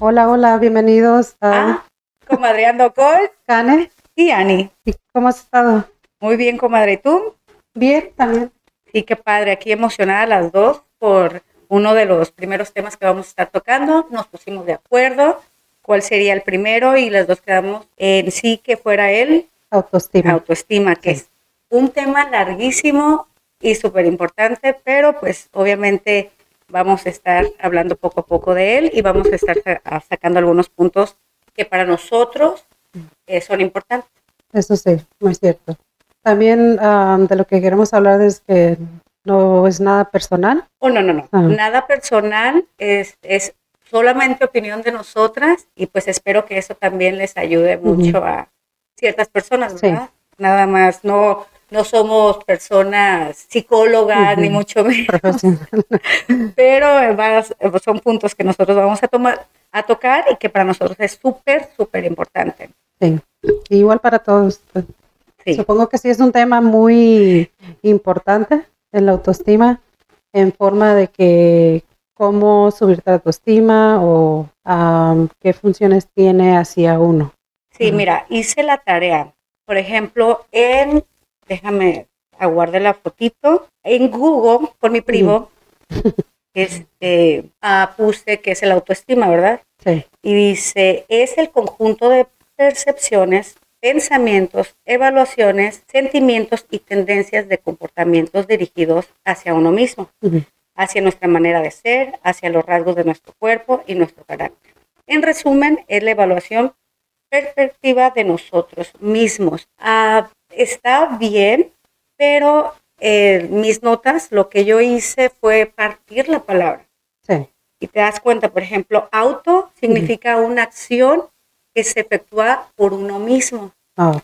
Hola, hola, bienvenidos a Ah, comadre Ando Cole Cane. y Ani. ¿Y ¿Cómo has estado? Muy bien, comadre. ¿Y tú? Bien, también. Sí, qué padre. Aquí emocionadas las dos por uno de los primeros temas que vamos a estar tocando. Nos pusimos de acuerdo cuál sería el primero y las dos quedamos en sí que fuera el Autoestima. autoestima, que es un tema larguísimo y súper importante, pero pues obviamente vamos a estar hablando poco a poco de él y vamos a estar sacando algunos puntos que para nosotros eh, son importantes. Eso sí, muy cierto. También ah, de lo que queremos hablar es que no es nada personal. Oh, no, no, no. Ah. Nada personal, es, es solamente opinión de nosotras y pues espero que eso también les ayude mucho a ciertas personas, Sí. ¿verdad? Nada más, no, no somos personas psicólogas ni mucho menos, pero son puntos que nosotros vamos a tomar, a tocar y que para nosotros es súper, súper importante. Sí. Igual para todos. pues, Sí. Supongo que sí es un tema muy importante en la autoestima, en forma de que cómo subir la autoestima o ah, qué funciones tiene hacia uno. Sí, mira, hice la tarea. Por ejemplo, en, déjame aguarde la fotito, en Google, con mi primo, este, ah, puse que es el autoestima, ¿verdad? Sí. Y dice, es el conjunto de percepciones, pensamientos, evaluaciones, sentimientos y tendencias de comportamientos dirigidos hacia uno mismo hacia nuestra manera de ser, hacia los rasgos de nuestro cuerpo y nuestro carácter. En resumen, es la evaluación perspectiva de nosotros mismos. Ah, está bien, pero eh, mis notas, lo que yo hice fue partir la palabra. Sí. Y te das cuenta, por ejemplo, auto significa una acción que se efectúa por uno mismo. Ah,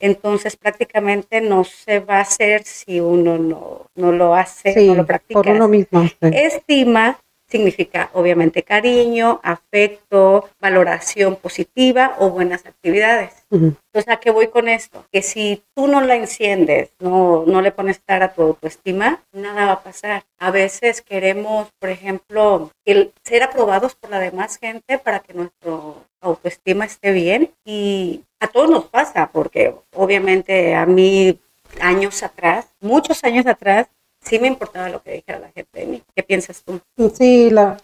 Entonces prácticamente no se va a hacer si uno no, no lo hace, sí, no lo practica. por uno mismo. sí. Estima significa obviamente cariño, afecto, valoración positiva o buenas actividades. Ujú. Entonces, ¿a qué voy con esto? Que si tú no la enciendes, no, no le pones cara a tu autoestima, nada va a pasar. A veces queremos, por ejemplo, el ser aprobados por la demás gente para que nuestro autoestima esté bien y a todos nos pasa, porque obviamente a mí años atrás, muchos años atrás, sí me importaba lo que dijera la gente de mí. ¿Qué piensas tú? Sí, la,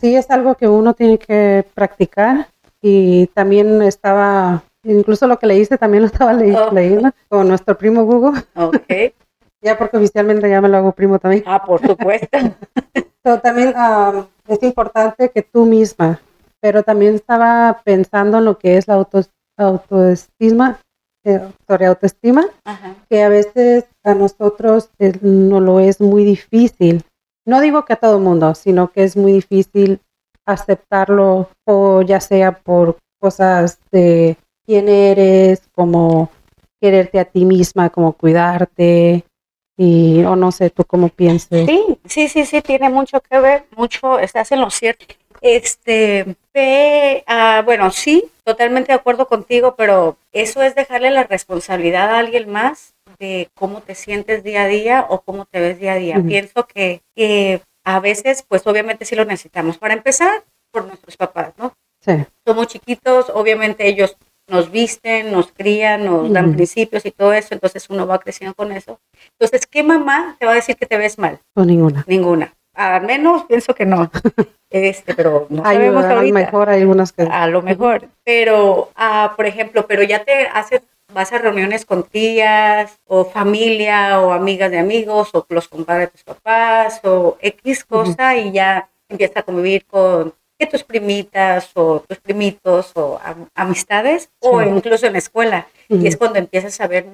sí es algo que uno tiene que practicar y también estaba, incluso lo que leíste también lo estaba le- Oh. leyendo con nuestro primo Google, Ok. ya porque oficialmente ya me lo hago primo también. ah, por supuesto. Pero también ah, es importante que tú misma, pero también estaba pensando en lo que es la auto, autoestima, sobre autoestima, Ajá. que a veces a nosotros eh, no lo es muy difícil. No digo que a todo el mundo, sino que es muy difícil aceptarlo, o ya sea por cosas de quién eres, como quererte a ti misma, como cuidarte, y o no sé, tú cómo pienses. Sí, sí, sí, sí, tiene mucho que ver, mucho, estás en lo cierto. Este, ah, bueno, sí, totalmente de acuerdo contigo, pero eso es dejarle la responsabilidad a alguien más de cómo te sientes día a día o cómo te ves día a día. Pienso que, que a veces, pues obviamente sí lo necesitamos. Para empezar, por nuestros papás, ¿no? Sí, somos chiquitos, obviamente ellos nos visten, nos crían, nos dan principios y todo eso, entonces uno va creciendo con eso. Entonces, ¿qué mamá te va a decir que te ves mal? o ninguna. Ninguna. Al menos pienso que no. Este, pero no sabemos a lo mejor hay algunas que... A lo mejor. Pero, ah, por ejemplo, pero ya te haces, vas a reuniones con tías o familia o amigas de amigos o los compadres de tus papás o X cosa y ya empiezas a convivir con que tus primitas o tus primitos o am- amistades o incluso en la escuela. Y es cuando empiezas a ver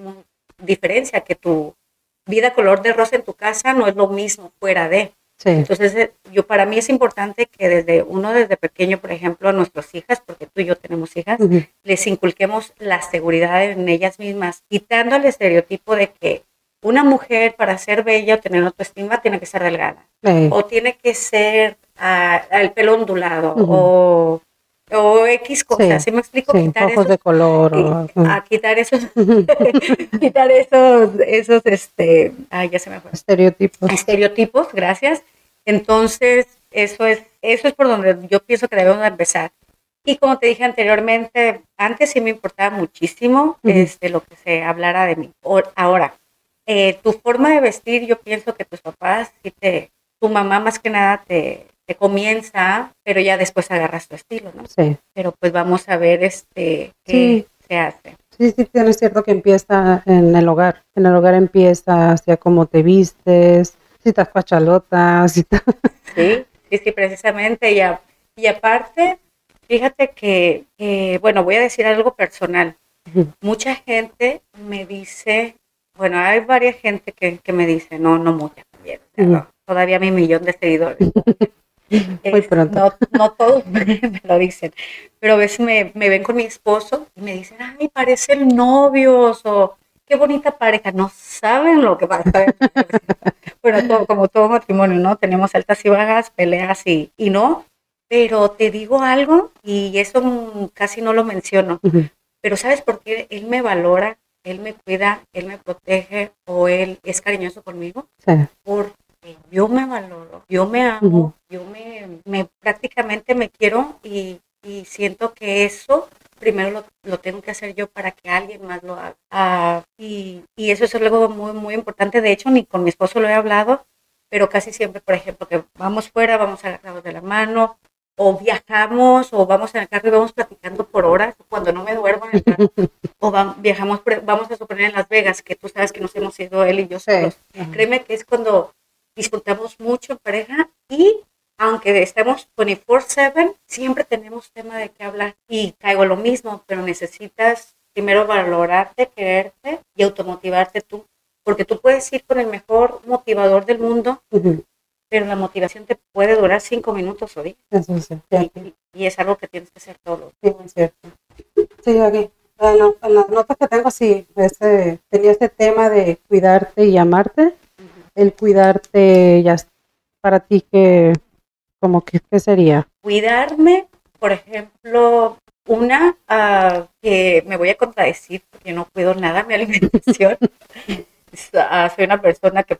diferencia, que tu vida color de rosa en tu casa no es lo mismo fuera de. Sí, Entonces, eh, yo para mí es importante que desde uno desde pequeño, por ejemplo, a nuestras hijas, porque tú y yo tenemos hijas, les inculquemos la seguridad en ellas mismas, quitando el estereotipo de que una mujer para ser bella o tener autoestima tiene que ser delgada o tiene que ser ah, el pelo ondulado o, o X cosas. Sí, ¿Sí me explico? sí, quitar ojos esos, de color. o- y- a quitar esos, quitar esos, esos, este, ay, ya se me fue estereotipos. estereotipos, gracias. Entonces, eso es, eso es por donde yo pienso que debemos de empezar. Y como te dije anteriormente, antes sí me importaba muchísimo este, lo que se hablara de mí. ahora, eh, tu forma de vestir, yo pienso que tus papás, sí te, tu mamá más que nada te, te comienza, pero ya después agarras tu estilo, ¿no? Sí. Pero pues vamos a ver este qué se hace. Sí, sí, es cierto que empieza en el hogar. En el hogar empieza hacia cómo te vistes, si estás pachalotas, si Sí, sí, sí, precisamente. Y, y aparte, Fíjate que, bueno, voy a decir algo personal. Mucha gente me dice, bueno, hay varias gente que, me dice, no, no mucha también, todavía mi millón de seguidores. Muy pronto. No, todos me, lo dicen, pero a veces me, ven con mi esposo y me dicen, ay, parecen novios o qué bonita pareja. No saben lo que pasa. bueno, como todo matrimonio, ¿no? Tenemos altas y bajas, peleas y, y no, pero te digo algo y eso casi no lo menciono. Pero ¿sabes por qué? Él me valora, él me cuida, él me protege o él es cariñoso conmigo. Porque yo me valoro, yo me amo, yo me, prácticamente me quiero y, siento que eso primero lo, tengo que hacer yo para que alguien más lo haga. Ah, y, y, eso es algo muy, muy importante. De hecho, ni con mi esposo lo he hablado, pero casi siempre, por ejemplo, que vamos fuera, vamos agarrados de la mano, o viajamos o vamos en el carro y vamos platicando por horas cuando no me duermo en el carro. O viajamos vamos a suponer en Las Vegas que tú sabes que nos hemos ido él y yo solos. Créeme que es cuando disfrutamos mucho en pareja y aunque estemos 24/7 siempre tenemos tema de qué hablar y caigo lo mismo pero necesitas primero valorarte quererte y automotivarte tú porque tú puedes ir con el mejor motivador del mundo pero la motivación te puede durar cinco minutos o diez. Eso es y, es algo que tienes que hacer todo. Sí, es cierto. Sí, aquí. Bueno, en las notas que tengo, sí, ese, tenía este tema de cuidarte y amarte. El cuidarte, ya para ti, que como que, ¿qué sería? Cuidarme, por ejemplo, una uh, que me voy a contradecir porque no cuido nada mi alimentación. Ah, soy una persona que,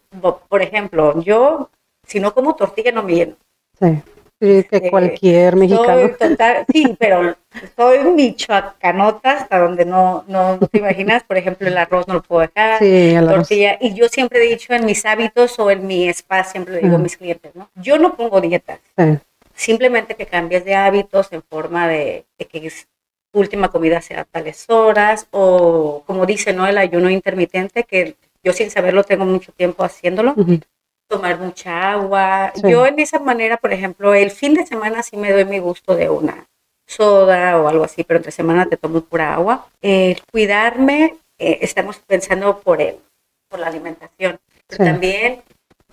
por ejemplo, yo si no como tortilla no me lleno. Sí. Sí, que este, cualquier mexicano. sí, pero soy michoacanota hasta donde no, no, te imaginas. Por ejemplo, el arroz no lo puedo dejar. Sí, el tortilla. Y yo siempre he dicho en mis hábitos o en mi spa, siempre le digo a mis clientes, ¿no? Yo no pongo dietas. Sí. Simplemente que cambies de hábitos en forma de, que tu última comida sea a tales horas o, como dice, ¿no? El ayuno intermitente, que yo sin saberlo tengo mucho tiempo haciéndolo tomar mucha agua. Yo en esa manera, por ejemplo, el fin de semana sí me doy mi gusto de una soda o algo así, pero entre semana te tomo pura agua. El cuidarme, eh, estamos pensando por él, por la alimentación, pero también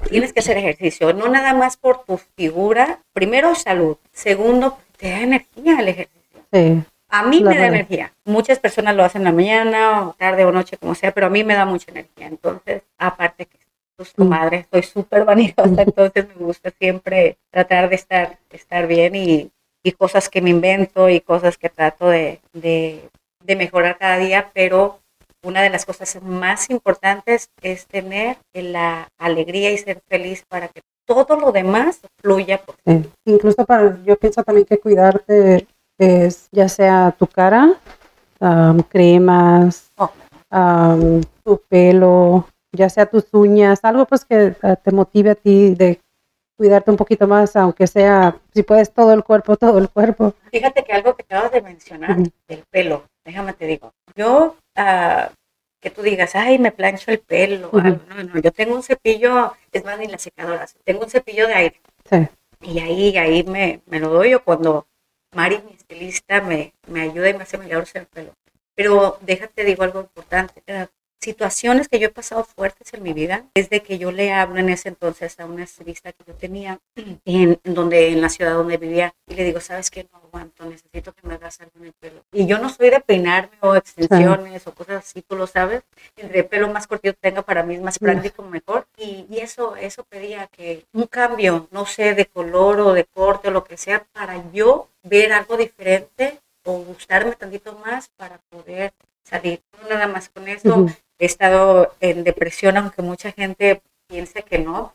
tienes que hacer ejercicio, no nada más por tu figura, primero salud, segundo te da energía el ejercicio. A mí me da energía. Muchas personas lo hacen en la mañana o tarde o noche, como sea, pero a mí me da mucha energía. Entonces, aparte que pues tu madre, estoy súper vanidosa, entonces me gusta siempre tratar de estar, estar bien y, y, cosas que me invento y cosas que trato de, de, de, mejorar cada día, pero una de las cosas más importantes es tener la alegría y ser feliz para que todo lo demás fluya. Por Incluso para, yo pienso también que cuidarte es ya sea tu cara, cremas, oh. tu pelo, ya sea tus uñas, algo pues que eh, te motive a ti de cuidarte un poquito más, aunque sea, si puedes, todo el cuerpo, todo el cuerpo. Fíjate que algo que acabas de mencionar, el pelo, déjame te digo, yo, uh, que tú digas, ay, me plancho el pelo, no, no, yo tengo un cepillo, es más, ni la secadora, tengo un cepillo de aire. Sí. Y ahí, ahí me, me lo doy yo cuando Mari, mi estilista, me, me ayuda y me hace mejor el pelo. Pero déjate, digo algo importante. Situaciones que yo he pasado fuertes en mi vida, desde que yo le hablo en ese entonces a una estilista que yo tenía en, donde en la ciudad donde vivía y le digo, "¿Sabes qué? No aguanto, necesito que me hagas algo en el pelo." Y yo no soy de peinarme o extensiones o cosas así, tú lo sabes. Entre el pelo más cortito tenga para mí es más práctico, mejor. Y, y, eso eso pedía que un cambio, no sé, de color o de corte o lo que sea para yo ver algo diferente o gustarme tantito más para poder salir. No nada más con eso, he estado en depresión, aunque mucha gente piense que no.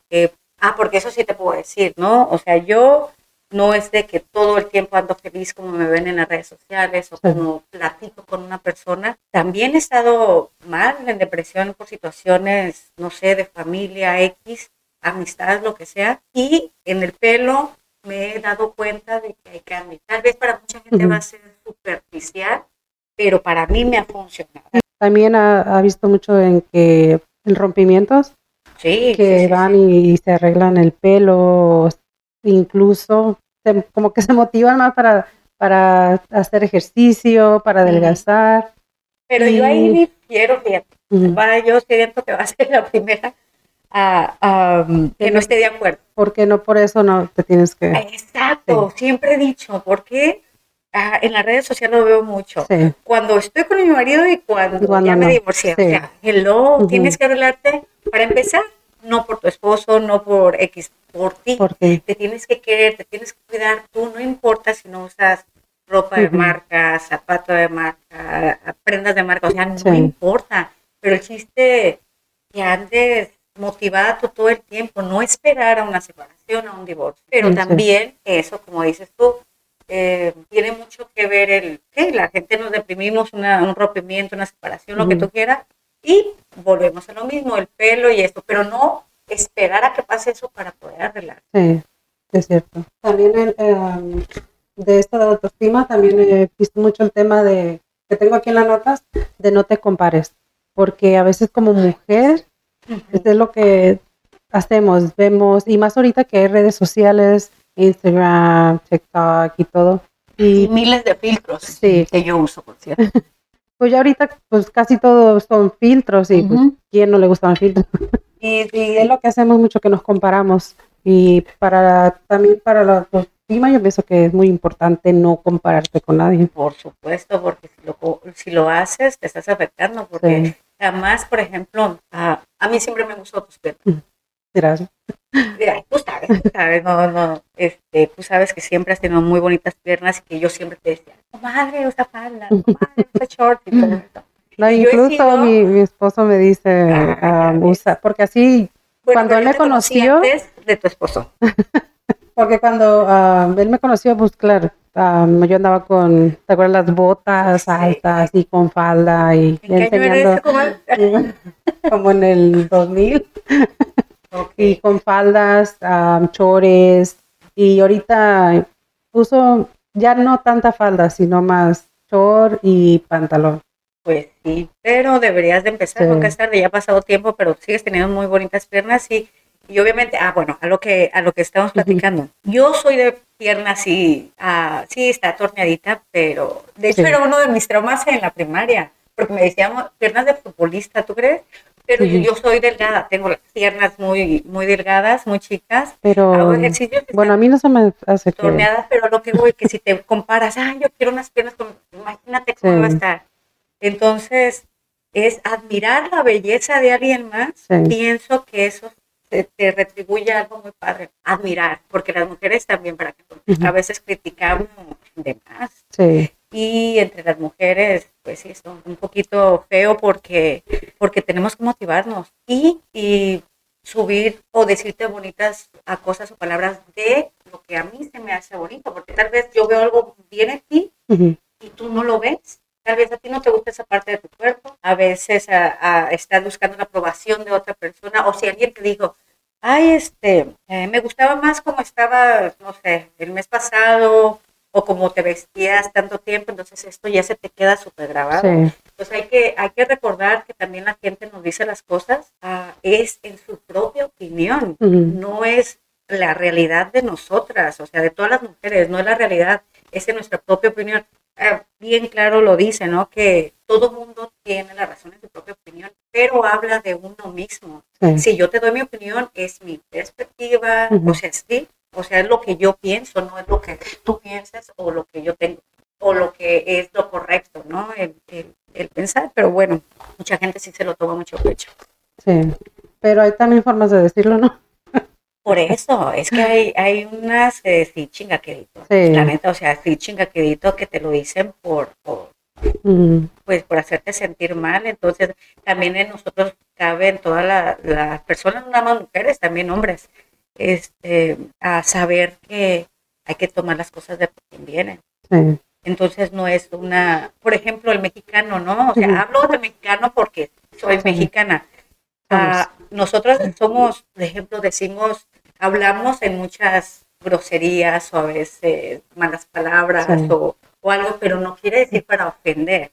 ah, porque eso sí te puedo decir, ¿no? O sea, yo no es de que todo el tiempo ando feliz como me ven en las redes sociales o como platico con una persona. También he estado mal en depresión por situaciones, no sé, de familia X, amistades, lo que sea. Y en el pelo me he dado cuenta de que hay cambio. Tal vez para mucha gente Ujú. va a ser superficial, pero para mí me ha funcionado. También ha, ha visto mucho en que en rompimientos Sí, que sí, van sí. y, se arreglan el pelo, incluso se- como que se motivan más para, para hacer ejercicio, para adelgazar. Pero yo ahí difiero, fíjate. Ujú. Va, yo siento que va a ser la primera a, um, que no esté de acuerdo. Porque no por eso no te tienes que... Exacto, siempre he dicho, porque ah, en las redes sociales lo veo mucho. Sí, Cuando estoy con mi marido y cuando, Cuando ya me divorcié. sí. O sea, hello, tienes que arreglarte para empezar, no por tu esposo, no por X, por ti. porque Te tienes que querer, te tienes que cuidar tú, no importa si no usas ropa de marca, zapato de marca, prendas de marca, o sea, no Sí. importa. Pero el chiste que andes motivada tú todo el tiempo, no esperar a una separación, a un divorcio. Pero Sí. también eso, como dices tú, eh, tiene mucho que ver el que la gente nos deprimimos, una- un rompimiento, una separación, lo que tú quieras, y volvemos a lo mismo, el pelo y esto, pero no esperar a que pase eso para poder arreglar. sí, es cierto. También el, em, de esta de autoestima, también he visto mucho el tema de, que tengo aquí en las notas, de no te compares. Porque a veces como mujer, Esto es lo que hacemos, vemos, y más ahorita que hay redes sociales, Instagram, TikTok y todo. Y Y miles de filtros Sí. que yo uso, por cierto. pues ya ahorita pues casi todos son filtros y pues Ujú. quién no le gustan los filtros. Y, y es lo que hacemos mucho que nos comparamos. Y para también para la autoestima yo pienso que es muy importante no compararte con nadie. Por supuesto, porque si lo, si lo haces, te estás afectando, porque Sí. jamás, por ejemplo, a, a mí siempre me gustó tus piernas. Gracias. Mira, tú sabes, tú sabes, no, no, este, tú sabes que siempre has tenido muy bonitas piernas y que yo siempre te decía, madre, usa falda, madre, usa short y todo esto. No, Y incluso sido- mi, mi esposo me dice, Ah, ah, usa, porque así, Bueno, Cuando él me conoció- antes de tu esposo. porque cuando ah, él me conoció, pues claro, ah, yo andaba con, ¿te acuerdas? Las botas Sí. altas y con falda y ¿En qué año era enseñando, eso? ¿Cómo? como en el 2000, Y con faldas, ah, chores, y ahorita uso ya no tanta falda, sino más short y pantalón. Pues sí, pero deberías de empezar, Sí. nunca es tarde, ya ha pasado tiempo, pero sigues teniendo muy bonitas piernas y, y obviamente, ah, bueno, a lo que a lo que estamos platicando. Yo soy de pierna así, ah, sí, está torneadita, pero de hecho Sí. era uno de mis traumas en la primaria, porque me decíamos piernas de futbolista, ¿tú crees? Pero yo, soy delgada, tengo las piernas muy, muy delgadas, muy chicas, Pero, hago ejercicio que bueno, a mí no se me hace que... torneadas, pero lo que voy, que si te comparas, ah, yo quiero unas piernas con, imagínate cómo Sí. va a estar. Entonces, es admirar la belleza de alguien más. Sí. Pienso que eso te, te retribuye algo muy padre. Admirar, porque las mujeres también, para que a veces criticamos de más. Sí, Y entre las mujeres, pues sí, es un poquito feo porque, porque tenemos que motivarnos y, y subir o decirte bonitas a cosas o palabras de lo que a mí se me hace bonito, porque tal vez yo veo algo bien en ti y tú no lo ves. Tal vez a ti no te gusta esa parte de tu cuerpo, a veces a- a- estás buscando la aprobación de otra persona, o si alguien te dijo, ay, este, eh, me gustaba más como estaba, no sé, el mes pasado, o como te vestías tanto tiempo, entonces esto ya se te queda súper grabado. sí, Entonces hay que, hay que recordar que también la gente nos dice las cosas, ah, es en su propia opinión, ujú, no es la realidad de nosotras, o sea, de todas las mujeres, no es la realidad, es en nuestra propia opinión. Ah, bien claro lo dice, ¿no? Que todo mundo tiene la razón en su propia opinión, pero habla de uno mismo. sí, Si yo te doy mi opinión, es mi perspectiva, Ujú. o sea, sí, o sea, es lo que yo pienso, no es lo que tú piensas o lo que yo tengo, o lo que es lo correcto, ¿no? El, el- el pensar, pero bueno, mucha gente sí se lo toma mucho pecho. sí. Pero hay también formas de decirlo, ¿no? Por eso, es que hay, hay unas eh, sí chingaquedito, Sí. la neta, o sea, sí chingaquedito que te lo dicen por, por, Ujú, pues, por hacerte sentir mal, entonces también en nosotros caben todas la- las personas, no nada más mujeres, también hombres, este, a saber que hay que tomar las cosas de por quien vienen. Sí. Entonces no es una, por ejemplo, el mexicano, ¿no? O sea, Ujú. hablo de mexicano porque soy Sí. mexicana. Ah, nosotros somos, por ejemplo, decimos, hablamos en muchas groserías o a veces malas palabras Sí. o, o algo, pero no quiere decir para ofender.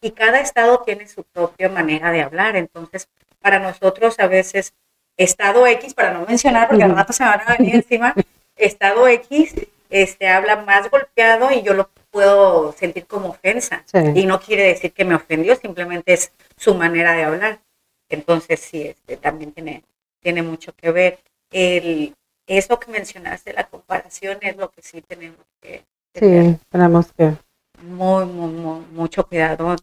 Y cada estado tiene su propia manera de hablar. Entonces, para nosotros a veces, estado X, para no mencionar, porque al rato se van a venir encima, estado X este, habla más golpeado y yo lo puedo sentir como ofensa. Sí. Y no quiere decir que me ofendió, simplemente es su manera de hablar. Entonces, sí, este, también tiene, tiene mucho que ver. El, eso que mencionaste, la comparación, es lo que sí tenemos que tener Sí, tenemos que. muy, muy, muy- mucho cuidado.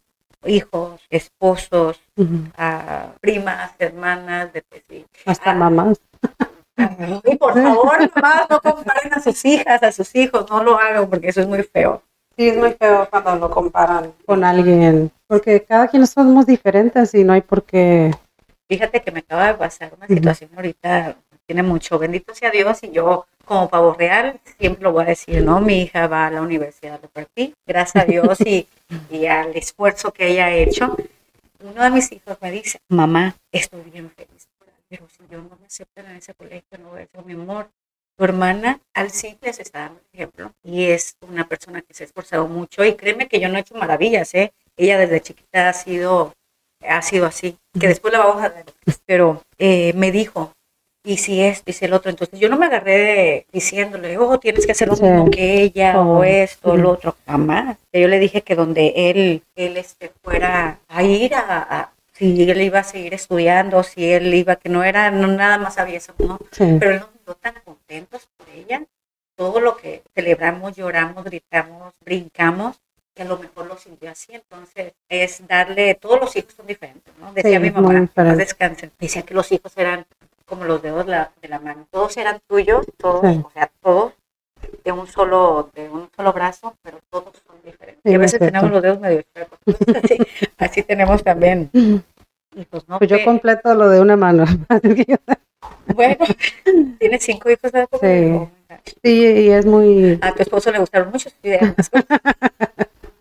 Hijos, esposos, primas, hermanas, de que sí. Hasta Ah. mamás. Y por favor, mamás, no comparen a sus hijas, a sus hijos, no lo hagan porque eso es muy feo. Sí, es muy feo cuando lo comparan con alguien, porque cada quien somos diferentes y no hay por qué. Fíjate que me acaba de pasar una situación ahorita, tiene mucho, bendito sea Dios, y yo como pavo real siempre lo voy a decir, ¿no? Mi hija va a la universidad de Perpi, gracias a Dios y, y al esfuerzo que ella ha hecho. Uno de mis hijos me dice, mamá, estoy bien feliz, pero si yo no me aceptan en ese colegio, no voy a ser mi amor. Tu hermana, al sí les está dando ejemplo y es una persona que se ha esforzado mucho y créeme que yo no he hecho maravillas, ¿eh? Ella desde chiquita ha sido ha sido así, que después la vamos a ver, pero eh, me dijo, y si esto, y si el otro, entonces yo no me agarré de- diciéndole, oh, tienes que hacer lo Sí. mismo que ella, Oh. o esto, o lo otro, jamás. Yo le dije que donde él, él este, fuera a ir a, a- si él iba a seguir estudiando, si él iba, que no era, no nada más había eso, ¿no? Sí. pero él nos vio tan contentos por ella, todo lo que celebramos, lloramos, gritamos, brincamos, que a lo mejor lo sintió así, entonces es darle, todos los hijos son diferentes, ¿no? Decía Sí, mi mamá, paz descansen, decía que los hijos eran como los dedos la- de la mano, todos eran tuyos, todos, Sí. o sea, todos de un solo, de un solo brazo, pero todos son diferentes. Sí, y a es veces tenemos los dedos medio chuecos, así, así tenemos también hijos, ¿no? Pues yo completo lo de una mano. Bueno, tienes cinco hijos, ¿verdad? Sí. sí, y es muy. A tu esposo le gustaron mucho sus ideas.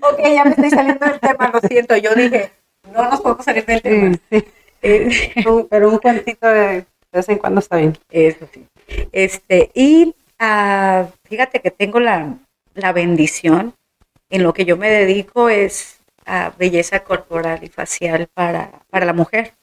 ok, ya me estoy saliendo del tema, lo siento. Yo dije, no nos podemos salir del tema. Sí, sí. Eh, Un- Pero un cuentito de, de vez en cuando está bien. Eso sí. Este, y ah, fíjate que tengo la, la bendición, en lo que yo me dedico es a belleza corporal y facial para, para la mujer.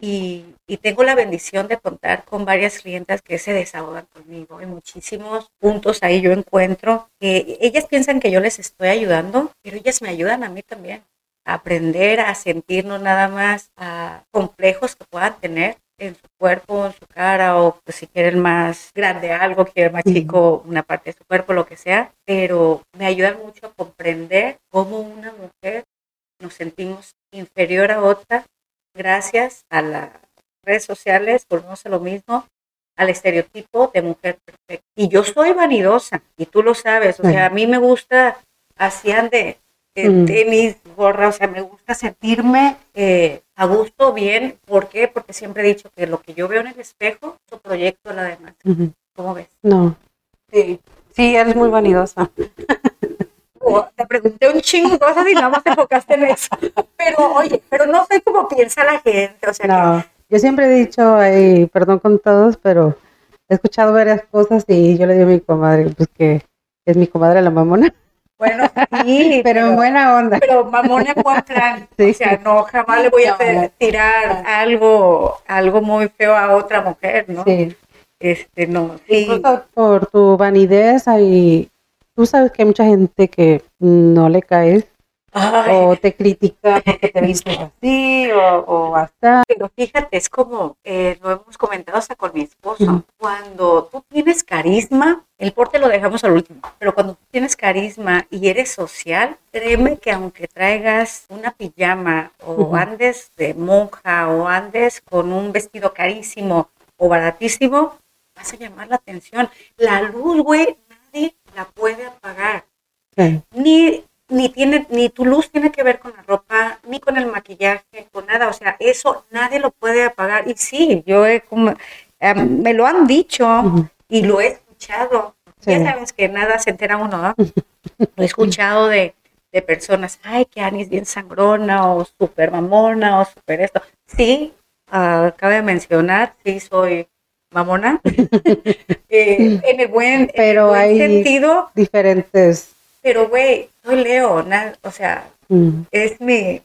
Y, y tengo la bendición de contar con varias clientas que se desahogan conmigo. En muchísimos puntos ahí yo encuentro que ellas piensan que yo les estoy ayudando, pero ellas me ayudan a mí también aprender a sentirnos nada más a complejos que puedan tener en su cuerpo, en su cara, o pues, si quieren más grande algo, quieren más chico una parte de su cuerpo, lo que sea, pero me ayudan mucho a comprender cómo una mujer nos sentimos inferior a otra gracias a las redes sociales, volvemos a lo mismo, al estereotipo de mujer perfecta. Y yo soy vanidosa, y tú lo sabes, o sea, a mí me gusta, así ande, eh, Mm. tenis, gorra, o sea, me gusta sentirme eh, a gusto, bien. ¿Por qué? Porque siempre he dicho que lo que yo veo en el espejo, eso proyecto a la demás. Ujú. ¿Cómo ves? No. Sí. Sí, eres muy vanidosa. O te pregunté un chingo de cosas y nada más te enfocaste en eso. Pero, oye, pero no sé cómo piensa la gente, o sea, que No. Yo siempre he dicho, perdón con todos, pero he escuchado varias cosas y yo le digo a mi comadre, pues que es mi comadre la mamona, Bueno, sí, pero en buena onda. pero mamón en buen plan. Sí. O sea, no, jamás le voy a No. tirar algo, algo muy feo a otra mujer, ¿no? Sí. Este, no. Sí. Por tu vanidez, hay, tú sabes que hay mucha gente que no le caes Ay, o te critica porque te vistes así o, o hasta. pero fíjate, es como eh, lo hemos comentado hasta con mi esposo. Cuando tú tienes carisma, el porte lo dejamos al último, pero cuando tú tienes carisma y eres social, créeme que aunque traigas una pijama o andes de monja o andes con un vestido carísimo o baratísimo, vas a llamar la atención. La luz, güey, nadie la puede apagar. Sí. Ni, ni, tiene, ni tu luz tiene que ver con la ropa, ni con el maquillaje, con nada. O sea, eso nadie lo puede apagar. Y sí, yo he como, eh, me lo han dicho y lo he escuchado. Ya sabes que nada se entera uno, ¿no? He escuchado de, de personas, ay, que Ani es bien sangrona o súper mamona o súper esto. Sí, uh, cabe mencionar, sí soy mamona, eh, en el buen, pero en el buen hay sentido. diferentes. Pero, güey, soy Leo, na- o sea, Mm, es mi,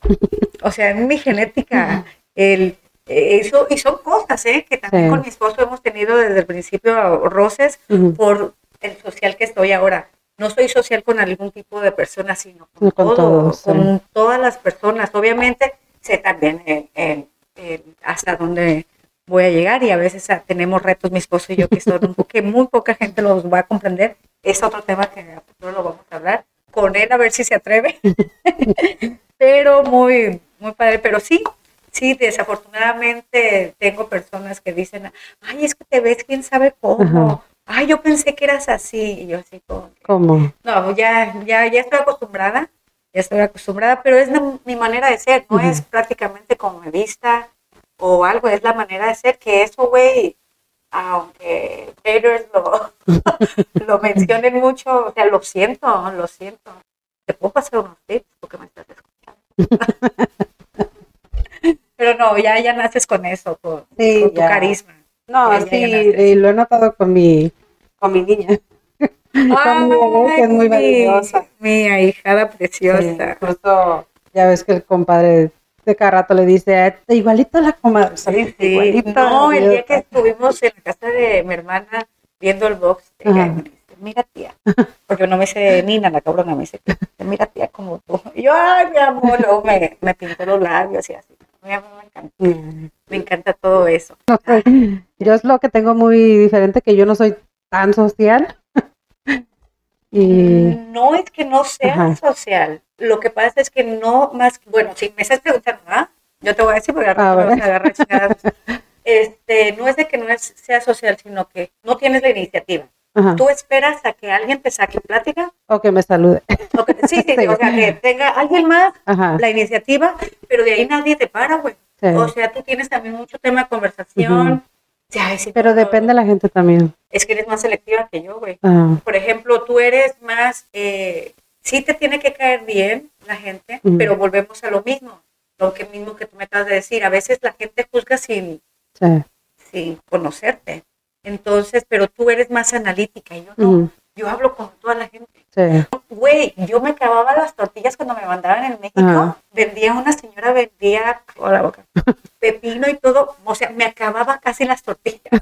o sea, es mi genética. El, eso, y son cosas, ¿eh? Que también Sí. con mi esposo hemos tenido desde el principio roces por el social que estoy ahora. No soy social con algún tipo de persona, sino con, No, con todo, todos, sí. con todas las personas. Obviamente sé también el- el- el hasta dónde voy a llegar y a veces ah, tenemos retos mi esposo y yo que son que muy poca gente los va a comprender. Es otro tema que a futuro lo vamos a hablar con él a ver si se atreve. pero muy muy padre, pero sí, sí, desafortunadamente tengo personas que dicen, ay, es que te ves quién sabe cómo, Ajá. ay, yo pensé que eras así, y yo así como, que, ¿Cómo? no, ya, ya, ya estoy acostumbrada, ya estoy acostumbrada, pero es mi manera de ser, no es prácticamente como me vista o algo, es la manera de ser, que eso, güey, aunque haters lo, lo mencionen mucho, o sea, lo siento, lo siento. Te puedo pasar unos tips porque me estás escuchando. Pero no, ya, ya naces con eso, con, Sí, con tu ya. carisma. No, Ya, ya sí, ganaste. y lo he notado con mi, con mi niña. Con mi bebé, que es muy Ay, valiosa. Mi ahijada Sí, preciosa. justo, ya ves que el compadre de cada rato le dice, "Ah, igualito la comadre, Sí, sí. igualito. No, el día que idiota". estuvimos en la casa de mi hermana viendo el box, ella Ajá. me dice, mira tía, porque no me dice Nina, la cabrona, me dice, mira tía, como tú. Y yo, ay, mi amor, luego me, me pintó los labios y así. Me encanta, me encanta todo eso. Yo es lo que tengo muy diferente, que yo no soy tan social. Y No es que no sea Ajá. social, lo que pasa es que no más, bueno, si me estás preguntando, ¿ah? Yo te voy a decir porque A ahora me ver. vas a agarrar chingadas. Este, no es de que no es, sea social, sino que no tienes la iniciativa. ajá, Tú esperas a que alguien te saque plática o que me salude. O que- sí, sí, Sí. o sea, que tenga alguien más Ajá, la iniciativa, pero de ahí nadie te para, güey. sí. O sea, tú tienes también mucho tema de conversación. Sí, Pero depende de la gente también. Es que eres más selectiva que yo, güey. Ah, Por ejemplo, tú eres más, eh, sí te tiene que caer bien la gente, pero volvemos a lo mismo. Lo que mismo que tú me acabas de decir. A veces la gente juzga sin, sí. sin conocerte. Entonces, pero tú eres más analítica y yo no. Yo hablo con toda la gente. sí. Güey, yo me acababa las tortillas cuando me mandaban en México. Ajá. Vendía una señora, vendía la boca, pepino y todo. O sea, me acababa casi las tortillas.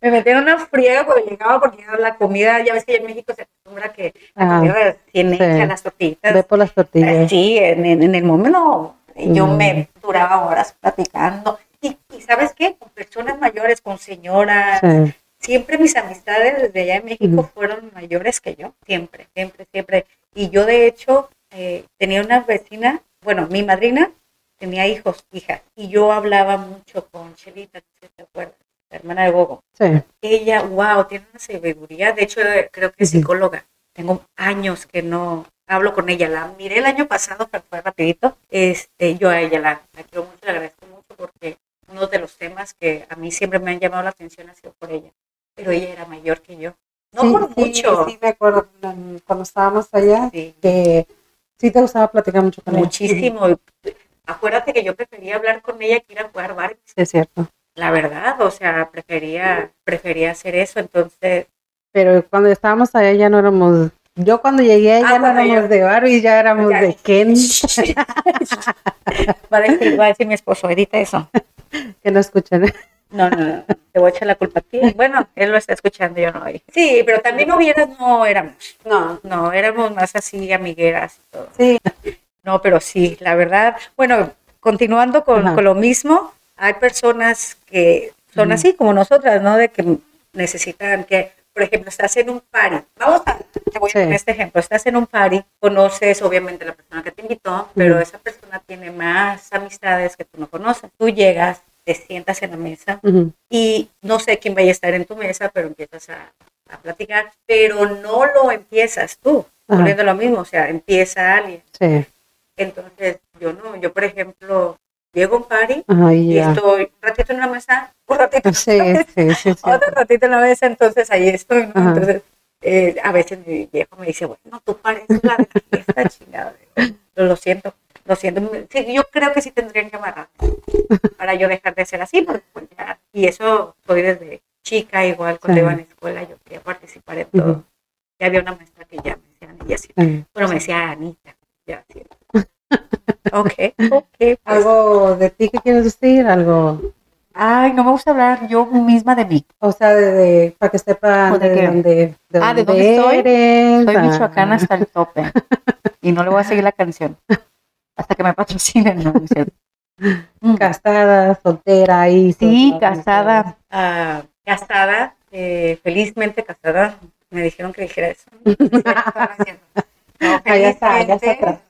Me metía en una friega cuando llegaba porque la comida, ya ves que en México se acostumbra que la Ajá. comida recién Sí. las tortillitas. Ve por las tortillas. Sí, en el momento yo Mm. me duraba horas platicando. Y, y ¿sabes qué? Con personas mayores, con señoras, Sí. Siempre mis amistades desde allá en México fueron mayores que yo, siempre, siempre, siempre. Y yo de hecho eh, tenía una vecina, bueno, mi madrina tenía hijos, hijas, y yo hablaba mucho con Chelita, si te acuerdas, la hermana de Gogo. Sí. Ella, wow, tiene una sabiduría, de hecho eh, creo que es psicóloga. Tengo años que no hablo con ella, la miré el año pasado, pero fue rapidito. Este, yo a ella la, la quiero mucho, le agradezco mucho porque uno de los temas que a mí siempre me han llamado la atención ha sido por ella. Pero ella era mayor que yo. No Sí, por mucho. Sí, me acuerdo cuando estábamos allá Sí, que sí te gustaba platicar mucho con ella. muchísimo. Acuérdate que yo prefería hablar con ella que ir a jugar Barbie. Sí, es cierto. La verdad, o sea, prefería, prefería hacer eso. Entonces, Pero cuando estábamos allá ya no éramos. Yo cuando llegué ya no Ah, éramos yo- de Barbie, ya éramos Ya. de Ken, va a decir, va a decir mi esposo, edita eso. que no escuchan. No, no, no, te voy a echar la culpa a ti. Bueno, él lo está escuchando, yo no. oí. Sí, pero también hubieras, no éramos. No. No, éramos más así, amigueras y todo. Sí. No, pero sí, la verdad. Bueno, continuando con, lo mismo, hay personas que son así como nosotras, ¿no? De que necesitan que, por ejemplo, estás en un party. Vamos a, te voy a Sí. poner este ejemplo. Estás en un party, conoces obviamente a la persona que te invitó, pero esa persona tiene más amistades que tú no conoces. Tú llegas, te sientas en la mesa y no sé quién vaya a estar en tu mesa, pero empiezas a, a platicar, pero no lo empiezas tú, Ajá. a lo mismo, o sea, empieza alguien. Sí. Entonces, yo no, yo por ejemplo, llego a un party y estoy un ratito en una mesa, un ratito en Sí, otra mesa, sí, sí, sí. otro ratito en la mesa, entonces ahí estoy, ¿no? Ajá. Entonces, Eh, a veces mi viejo me dice, bueno, tú pareces la de la fiesta, chingada. Lo siento, lo siento. Sí, yo creo que sí tendrían que amarrar para yo dejar de ser así, porque pues ya, y eso soy desde chica, igual cuando Sí. iba a la escuela, yo quería participar en todo. Ujú. Ya había una maestra que ya me decía Anilla, sí, Sí. pero me decía Anita, ya, sí. ok, ok. pues. ¿Algo de ti que quieres decir? ¿Algo? Ay, no me gusta hablar yo misma de mí. O sea, de, de- para que sepan ¿O de dónde, de Ah, ¿de dónde dónde soy? eres. Soy ah, michoacana hasta el tope. Y no le voy a seguir la canción. Hasta que me patrocinen, ¿no? No. Mm. Casada, soltera, y Sí, casada. Ah, casada, eh, felizmente casada. Me dijeron que dijera eso. No, Ah, ya está, ya está felizmente-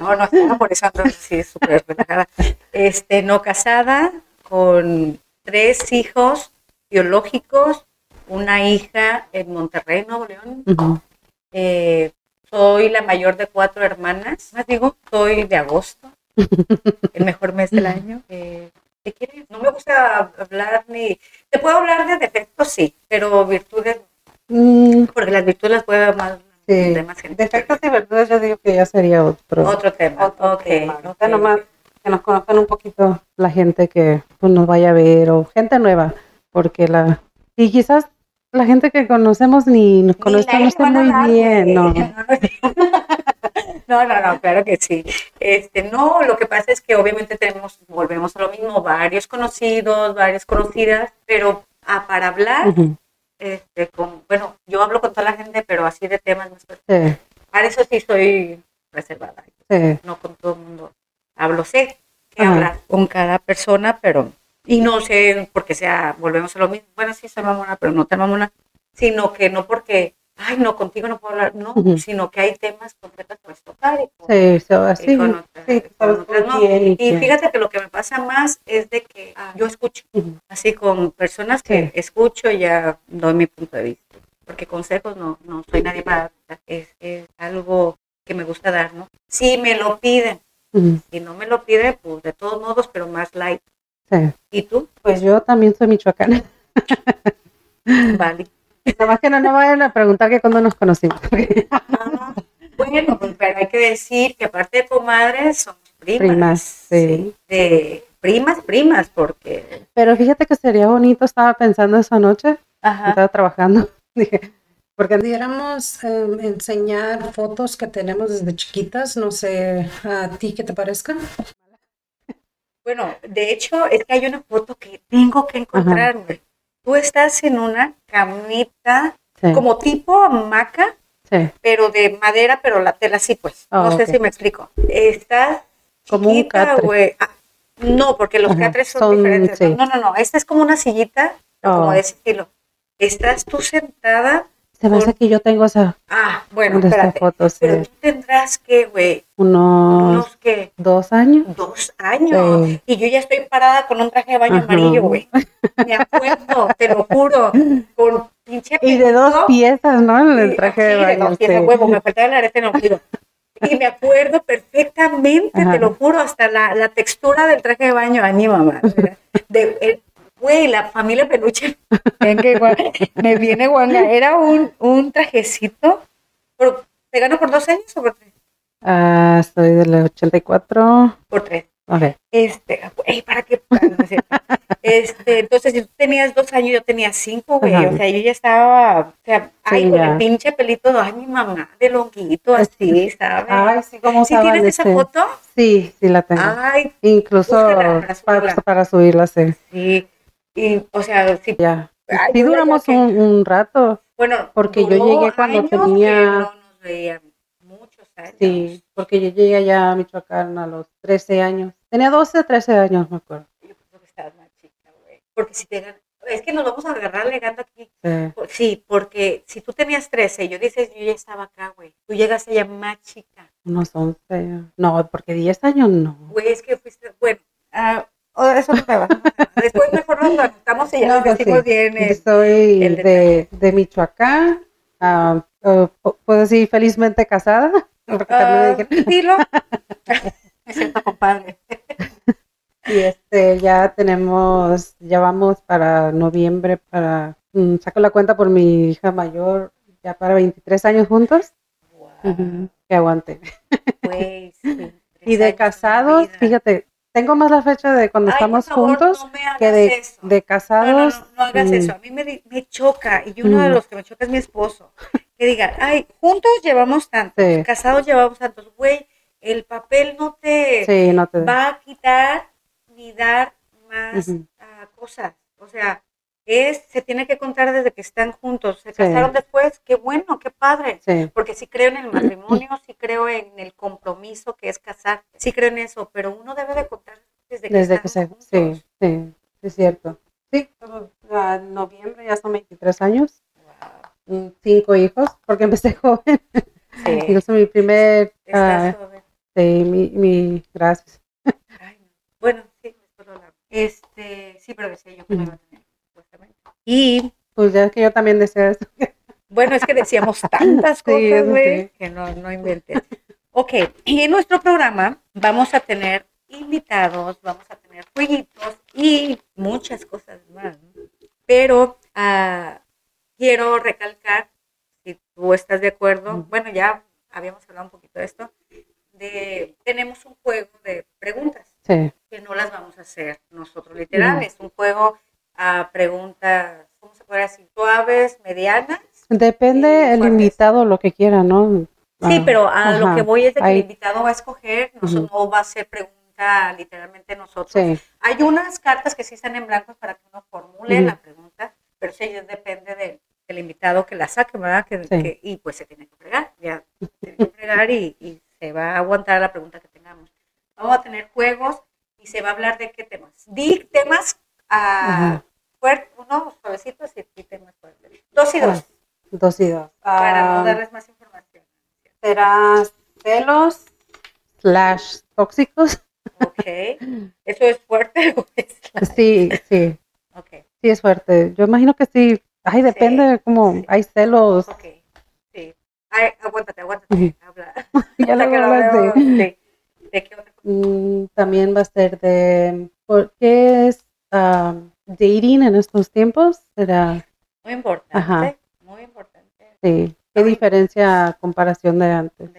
No, no por eso ando así súper relajada. Este, no casada, con tres hijos biológicos, una hija en Monterrey, Nuevo León. Eh, soy la mayor de cuatro hermanas. Más digo, soy de agosto, el mejor mes del año. Eh, ¿Qué quieres? No me gusta hablar ni. Te puedo hablar de defectos, sí, pero virtudes, Mm, porque las virtudes las puede más, sí. de más gente. Defectos y virtudes yo digo que ya sería otro, Otro tema. otro ok, tema. ok, Ahorita nomás que nos conozcan un poquito la gente que pues, nos vaya a ver o gente nueva, porque la y quizás la gente que conocemos ni nos Ni conoce, like conoce van a muy bien, no. No, no, no, claro que sí. Este, no, lo que pasa es que obviamente tenemos, volvemos a lo mismo, varios conocidos, varias conocidas, pero ah, para hablar, este, con, bueno, yo hablo con toda la gente, pero así de temas más Sí, Para eso sí soy reservada, sí. no con todo el mundo hablo, sé que hablar con cada persona, pero, y no sé porque sea, volvemos a lo mismo, bueno, sí soy mamona, pero no tan mamona, sino que no porque, ay, no, contigo no puedo hablar, no, sino que hay temas concretos que puedes tocar y con- Sí, so, y así, con otras- sí, con no. y fíjate que lo que me pasa más es de que ah, yo escucho, así con personas que Sí. escucho y ya doy mi punto de vista. Porque consejos no, no soy nadie para dar, es, es algo que me gusta dar, ¿no? Si me lo piden, Ujú. si no me lo piden, pues de todos modos, pero más light. Sí. ¿Y tú? Pues yo también soy michoacana. Vale. Nada más que no nos vayan a preguntar que cuando nos conocimos. Ah, bueno, pues, pero hay que decir que aparte de comadres, somos primas. Primas, sí. De primas, primas, porque... Pero fíjate que sería bonito, estaba pensando esa noche, Ajá. estaba trabajando, dije, porque Pudiéramos eh, enseñar fotos que tenemos desde chiquitas, no sé a ti qué te parezca. Bueno, de hecho, es que hay una foto que tengo que encontrar, güey. Tú estás en una camita sí, como tipo hamaca, sí, pero de madera, pero la tela sí, pues. Ah, no sé si me explico. Estás Como chiquita, güey. Ah, no, porque los Ajá, catres son, son- diferentes. sí. No, no, no. Esta es como una sillita, como Oh. de ese estilo. Estás tú sentada. Se me hace que yo tengo esa, Ah, bueno, de espérate. foto, sí, Pero tú tendrás que, güey, unos unos que dos años. dos años. Sí. Y yo ya estoy parada con un traje de baño Ajá. amarillo, güey. Me acuerdo, te lo juro. Con pinche Y de dos piezas, ¿no? En el traje sí, de baño. dos piezas, sí. huevo, me faltaba el arete en el. Y me acuerdo perfectamente, Ajá. te lo juro, hasta la, la textura del traje de baño, a mi mamá. De, eh, Güey, la familia peluche. Ven que gua- me viene guanga. Era un, un trajecito. Por, ¿Te gano por dos años o por tres? Ah, soy del 84. Por tres. Este, güey, ¿para qué? Este, entonces, si tú tenías dos años, yo tenía cinco, güey. Ajá. O sea, yo ya estaba, o sea, ay, Sí, con ya. el pinche pelito, ay, mi mamá, de longuito, así, ¿sabes? Ay, sí, ¿cómo ¿Sí usaban tienes esa foto? Sí, sí la tengo. Ay, Incluso búscala para para, subirla. para subirla, sí. sí. Y, o sea, sí. Ya. Ay, ya duramos que- un, un rato. Bueno, porque yo llegué cuando tenía- no nos veíamos. Muchos años. Sí, porque yo llegué allá a Michoacán a los 13 años. Tenía 12 o 13 años, me acuerdo. Yo creo que estabas más chica, güey. Porque si te Es que nos vamos a agarrar legando aquí. Sí. Sí, porque si tú tenías 13 y yo dices, yo ya estaba acá, güey. Tú llegaste ya más chica. Unos 11. No, porque 10 años no. Güey, es que fuiste, bueno, ah, oh, eso no me va. Después mejor nos anotamos y ya No, nos pues decimos sí. bien. Eh, soy el de, de Michoacán. ah, ah, puedo decir felizmente casada. Porque también me ah, dilo. Me siento compadre. Y este, ya tenemos, ya vamos para noviembre, para, mm, saco la cuenta por mi hija mayor, ya para 23 años juntos. Wow. Ujú, Que aguante. Sí, Y de casados, fíjate, tengo más la fecha de cuando Ay, estamos favor, juntos no que de, eso. de No, no, casados. no, no hagas mm, eso. A mí me, me choca, y uno de Mm. los que me choca es mi esposo. Que diga, ay, juntos llevamos tantos, Sí. casados llevamos tantos. Güey, el papel no te Sí, no te. va a quitar ni dar más cosas. O sea, es, se tiene que contar desde que están juntos. Se Sí. casaron después, qué bueno, qué padre. Sí, Porque sí creo en el matrimonio, sí creo en el compromiso que es casar, sí creo en eso, pero uno debe de contar desde que, desde que se. juntos. Sí, sí, es cierto. Sí, en noviembre ya son 23 años, Wow. mm, cinco hijos, porque empecé joven. Sí. Incluso mi primer. Estás ah, joven. sí, mi, mi. Gracias. Ay, no. Bueno, sí, después lo hablamos. Este, sí, pero decía yo que Ujú. iba a. Y Pues ya que yo también deseo eso. bueno, es que decíamos tantas cosas, güey, sí. que no, no inventes. Ok, y en nuestro programa vamos a tener invitados, vamos a tener jueguitos y muchas cosas más. ¿no? Pero ah, quiero recalcar, si tú estás de acuerdo, bueno, ya habíamos hablado un poquito de esto, de tenemos un juego de preguntas Sí, que no las vamos a hacer nosotros literal, es un juego a preguntas, ¿cómo se puede decir? Suaves, medianas. depende el invitado lo que quiera, ¿no? Sí, Ah, pero a lo que voy es de que el invitado va a escoger, no, no va a ser pregunta literalmente nosotros. Sí, Hay unas cartas que sí están en blancos para que uno formule la pregunta, pero sí depende de- del invitado que la saque, ¿verdad? Que, Sí. que- y pues se tiene que fregar, ya tiene que fregar y, y se va a aguantar la pregunta que tengamos. Vamos a tener juegos y se va a hablar de qué temas. Di temas a Ajá. fuertes, uno suavecitos y di temas fuertes. Dos y dos, dos y dos. para Ah, no darles más información. será celos slash tóxicos. Ok. ¿Eso es fuerte o es? Sí, sí, Ok, sí es fuerte. Yo imagino que sí. Ay, depende como sí. hay celos. ok. Sí. Ay, aguántate, aguántate. Habla. Ya lo hablas veo, de- sí. ¿De qué otra cosa? Mm, también va a ser de por qué es ah, dating en estos tiempos. Será, Muy importante. Ajá. Muy importante. sí. ¿Qué diferencia a comparación de antes?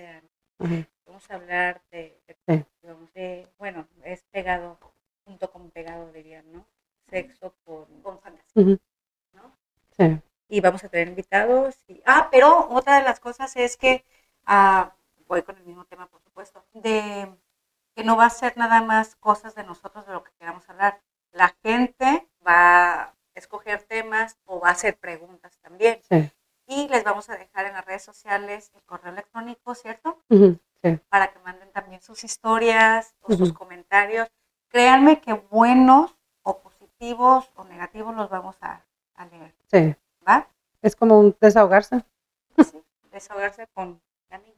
Ajá. Vamos a hablar de, de- Sí. digamos, de- bueno, es pegado, junto con pegado dirían, ¿no? Sexo con, con fantasía. ¿no? Sí. y vamos a tener invitados. y- ah, pero otra de las cosas es que, ah, voy con el mismo tema, por supuesto, de que no va a ser nada más cosas de nosotros de lo que queramos hablar. La gente va a escoger temas o va a hacer preguntas también. Sí. Y les vamos a dejar en las redes sociales el correo electrónico, ¿cierto? Sí. Para que manden también sus historias o sus comentarios. Créanme que buenos o positivos o negativos los vamos a, a leer, Sí. ¿va? Es como un desahogarse. Sí, desahogarse con la niña.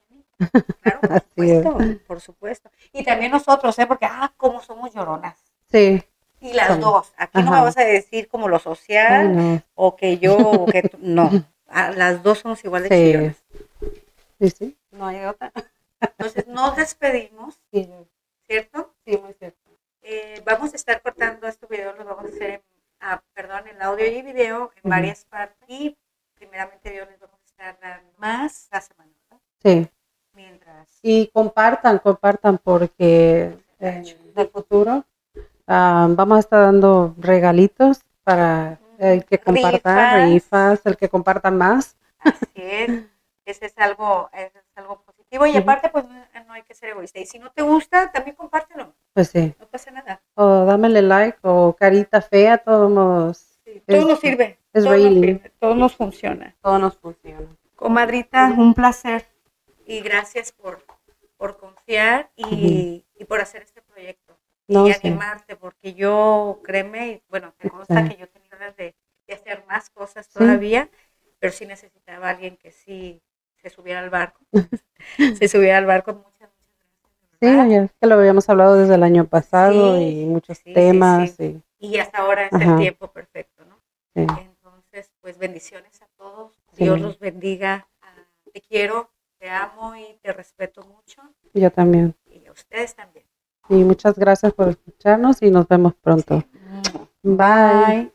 Claro, por supuesto, por supuesto. Y también nosotros, ¿eh? Porque, ah, cómo somos lloronas. Sí. Y las dos. Aquí no me vas a decir como lo Ay, social no. o que yo o que tú. No. Ah, las dos somos igual de Sí. Sí, sí. No hay otra. Entonces, nos despedimos, Sí, ¿cierto? sí, muy cierto. Eh, vamos a estar cortando estos videos, los vamos a hacer en, ah, perdón, en audio y video en varias partes. Y primeramente Dios les vamos a estar dando más la semana, ¿verdad? Sí. Mientras. Y compartan, compartan porque eh, del futuro ah, vamos a estar dando regalitos para el que comparta, Rifas. rifas, el que comparta más. Así es. Ese es algo, ese es algo positivo. Y aparte, pues no, hay que ser egoísta. Y si no te gusta, también compártelo. Pues sí. No pasa nada. O dámele like o carita fea, todos nos, Sí, todo Es- nos sirve. es todo, nos sirve, todo nos funciona. todo nos funciona. Comadrita, un placer. Y gracias por, por confiar y, y por hacer este proyecto. No y sé. animarte, porque yo, créeme, y bueno, te consta que yo tenía ganas de, de hacer más cosas todavía, pero sí necesitaba a alguien que sí se subiera al barco. se subiera al barco. Muchas, muchas gracias. Sí, es que lo habíamos hablado desde el año pasado Sí, y muchos sí, temas. Y hasta ahora es el tiempo perfecto, ¿no? Entonces, pues bendiciones a todos. Dios los bendiga. Ah, Te quiero, te amo y te respeto mucho. Yo también. Y a ustedes también. Y muchas gracias por escucharnos y nos vemos pronto. Bye. Bye.